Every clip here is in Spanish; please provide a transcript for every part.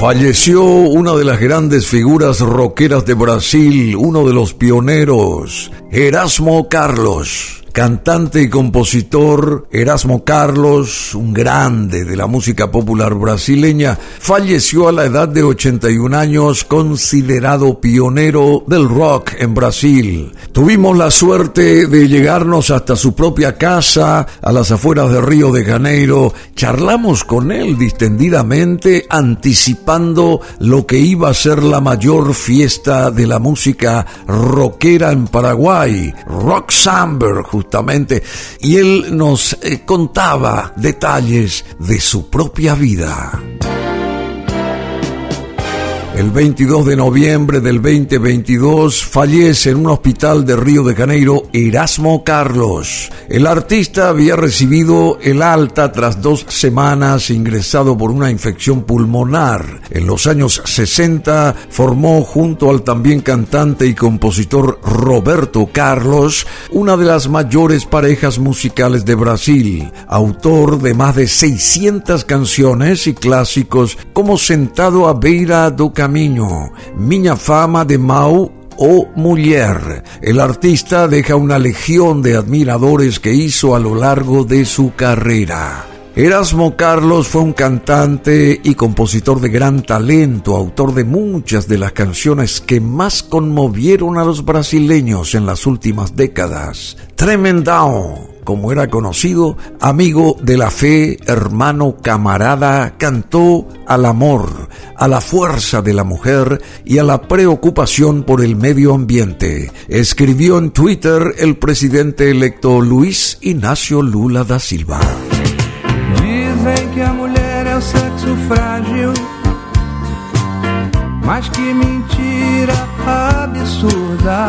Falleció una de las grandes figuras rockeras de Brasil, uno de los pioneros, Erasmo Carlos. Cantante y compositor Erasmo Carlos, un grande de la música popular brasileña, falleció a la edad de 81 años, considerado pionero del rock en Brasil. Tuvimos la suerte de llegarnos hasta su propia casa, a las afueras de Río de Janeiro. Charlamos con él distendidamente, anticipando lo que iba a ser la mayor fiesta de la música rockera en Paraguay, Rock Samber, y él nos eh, contaba detalles de su propia vida. El 22 de noviembre del 2022 fallece en un hospital de Río de Janeiro Erasmo Carlos. El artista había recibido el alta tras dos semanas ingresado por una infección pulmonar. En los años 60 formó junto al también cantante y compositor Roberto Carlos una de las mayores parejas musicales de Brasil, autor de más de 600 canciones y clásicos como Sentado a beira do Camino, Miña Fama de Mau o Mujer. El artista deja una legión de admiradores que hizo a lo largo de su carrera. Erasmo Carlos fue un cantante y compositor de gran talento, autor de muchas de las canciones que más conmovieron a los brasileños en las últimas décadas. Tremendao, como era conocido, amigo de la fe, hermano, camarada, cantó al amor, a la fuerza de la mujer y a la preocupación por el medio ambiente. Escribió en Twitter el presidente electo Luis Ignacio Lula da Silva. Dizem que sexo frágil, mas mentira absurda.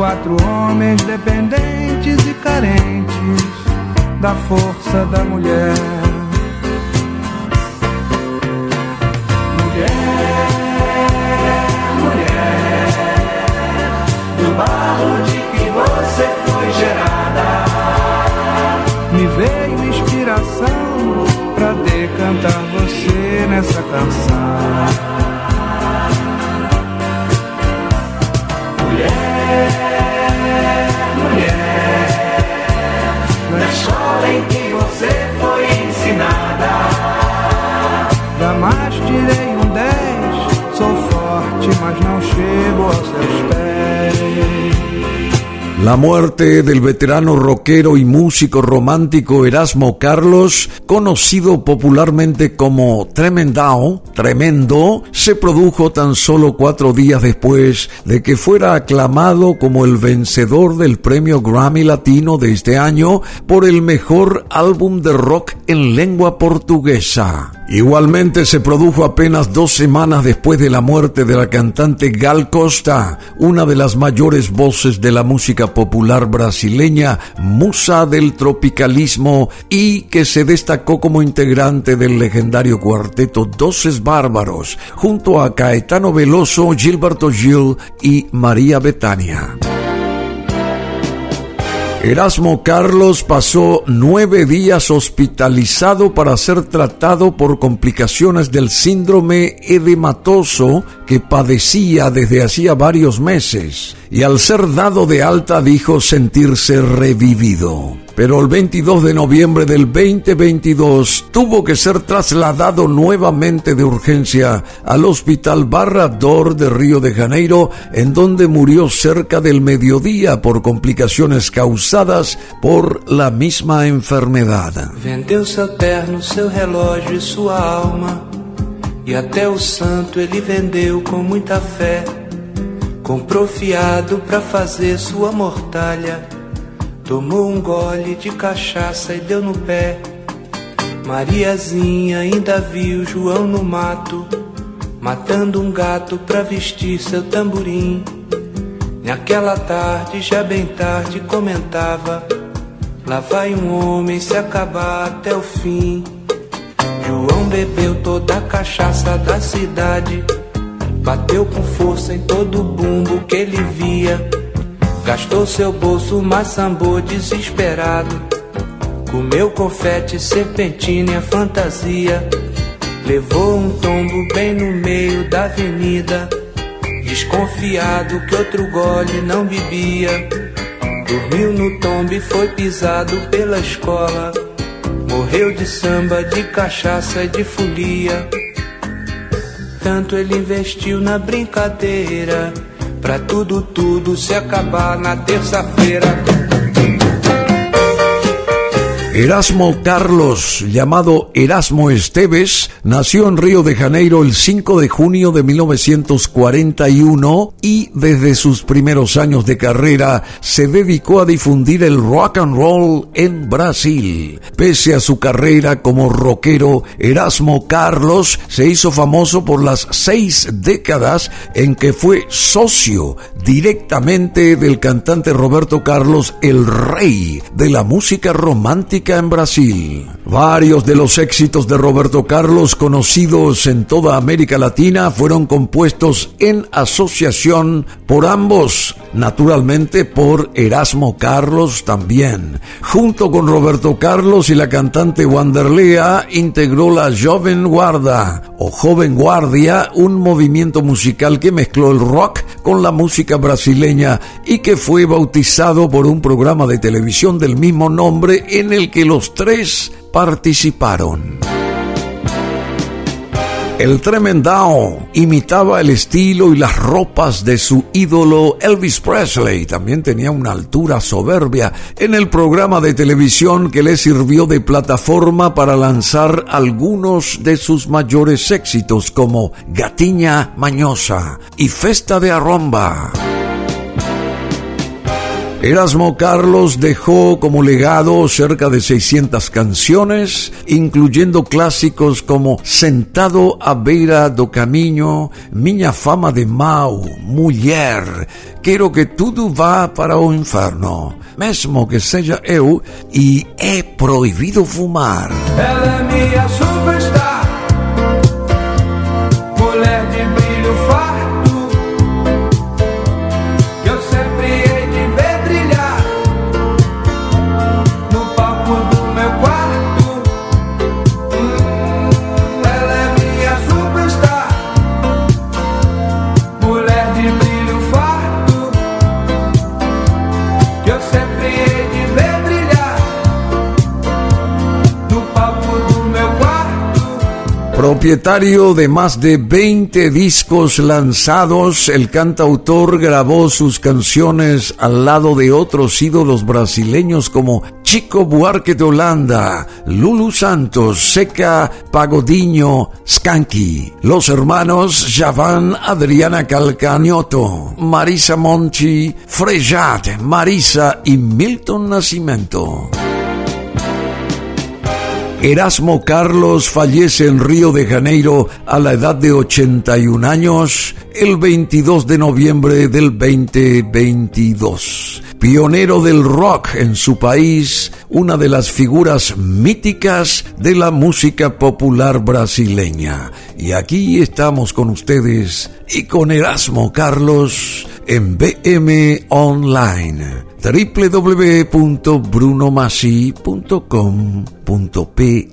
Quatro homens dependentes e carentes da força da mulher. Um 10, sou forte, mas não chego aos seus pés. La muerte del veterano rockero y músico romántico Erasmo Carlos, conocido popularmente como Tremendao, Tremendo, se produjo tan solo cuatro días después de que fuera aclamado como el vencedor del premio Grammy Latino de este año por el mejor álbum de rock en lengua portuguesa. Igualmente se produjo apenas dos semanas después de la muerte de la cantante Gal Costa, una de las mayores voces de la música popular brasileña, musa del tropicalismo y que se destacó como integrante del legendario cuarteto Doces Bárbaros, junto a Caetano Veloso, Gilberto Gil y María Betania. Erasmo Carlos pasó nueve días hospitalizado para ser tratado por complicaciones del síndrome edematoso que padecía desde hacía varios meses y al ser dado de alta dijo sentirse revivido. Pero el 22 de noviembre del 2022 tuvo que ser trasladado nuevamente de urgencia al Hospital Barrador de Río de Janeiro, en donde murió cerca del mediodía por complicaciones causadas por la misma enfermedad. Vendeu seu terno, seu relógio e sua alma, e até o santo ele vendeu com muita fé. Comprou fiado para fazer sua mortalha. Tomou um gole de cachaça e deu no pé. Mariazinha ainda viu João no mato, matando um gato pra vestir seu tamborim. Naquela tarde, já bem tarde, comentava: Lá vai um homem se acabar até o fim. João bebeu toda a cachaça da cidade, bateu com força em todo o bumbo que ele via. Gastou seu bolso, mas sambou desesperado. Comeu confete, serpentina e fantasia. Levou um tombo bem no meio da avenida. Desconfiado que outro gole não bebia. Dormiu no tombo e foi pisado pela escola. Morreu de samba, de cachaça e de folia. Tanto ele investiu na brincadeira. Pra tudo, tudo se acabar na terça-feira. Erasmo Carlos, llamado Erasmo Esteves, nació en Río de Janeiro el 5 de junio de 1941 y desde sus primeros años de carrera se dedicó a difundir el rock and roll en Brasil. Pese a su carrera como rockero, Erasmo Carlos se hizo famoso por las seis décadas en que fue socio directamente del cantante Roberto Carlos, el rey de la música romántica en Brasil. Varios de los éxitos de Roberto Carlos conocidos en toda América Latina fueron compuestos en asociación por ambos, naturalmente por Erasmo Carlos también. Junto con Roberto Carlos y la cantante Wanderlea integró la Joven Guarda o Joven Guardia, un movimiento musical que mezcló el rock con la música brasileña y que fue bautizado por un programa de televisión del mismo nombre en el que los tres participaron. El Tremendao imitaba el estilo y las ropas de su ídolo Elvis Presley. También tenía una altura soberbia en el programa de televisión que le sirvió de plataforma para lanzar algunos de sus mayores éxitos como Gatiña Mañosa y Festa de Arromba. Erasmo Carlos dejó como legado cerca de 600 canciones, incluyendo clásicos como Sentado a beira do caminho, Miña fama de mau, Mulher, Quero que tudo vá para o inferno, mesmo que seja eu, e é proibido fumar. Propietario de más de 20 discos lanzados, el cantautor grabó sus canciones al lado de otros ídolos brasileños como Chico Buarque de Holanda, Lulu Santos, Seca Pagodinho, Skanky, los hermanos Javan Adriana Calcañoto, Marisa Monchi, Frejat, Marisa y Milton Nascimento. Erasmo Carlos fallece en Río de Janeiro a la edad de 81 años el 22 de noviembre del 2022. Pionero del rock en su país, una de las figuras míticas de la música popular brasileña. Y aquí estamos con ustedes y con Erasmo Carlos en BM Online www.brunomasi.com.py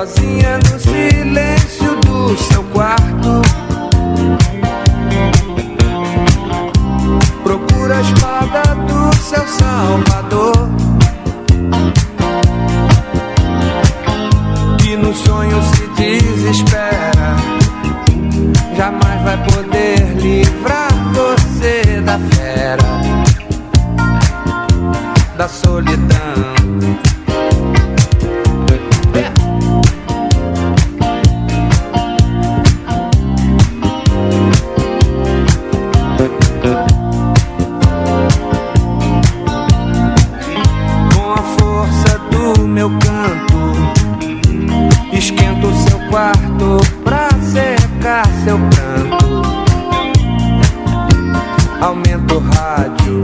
Sozinha no silêncio do seu quarto. Procura a espada do seu salvador. Que no sonho se desespera. Jamais vai poder livrar você da fera, da solidão. Secar seu pranto. Aumenta o rádio,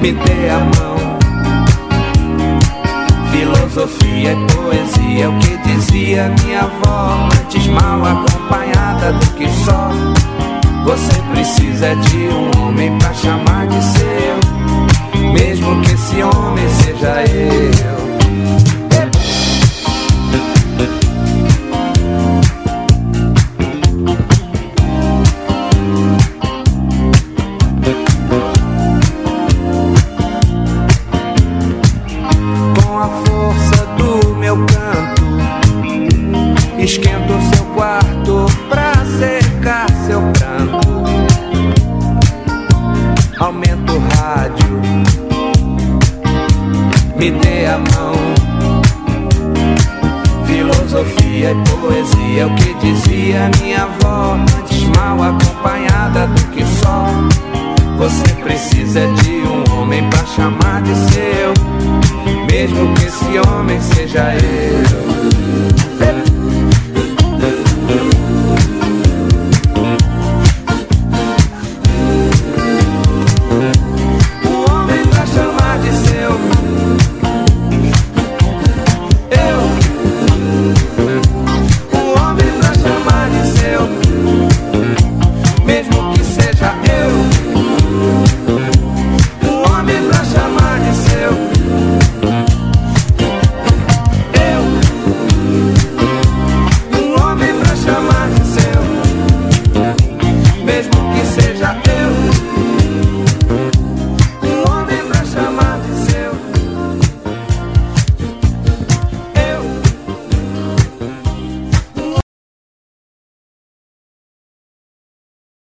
me dê a mão. Filosofia e poesia, é o que dizia minha avó. Antes mal acompanhada do que só. Você precisa de um homem pra chamar de seu. Mesmo que esse homem me dê a mão. Filosofia e poesia, é o que dizia minha avó. Antes mal acompanhada do que só. Você precisa de um homem pra chamar de seu. Mesmo que esse homem seja eu.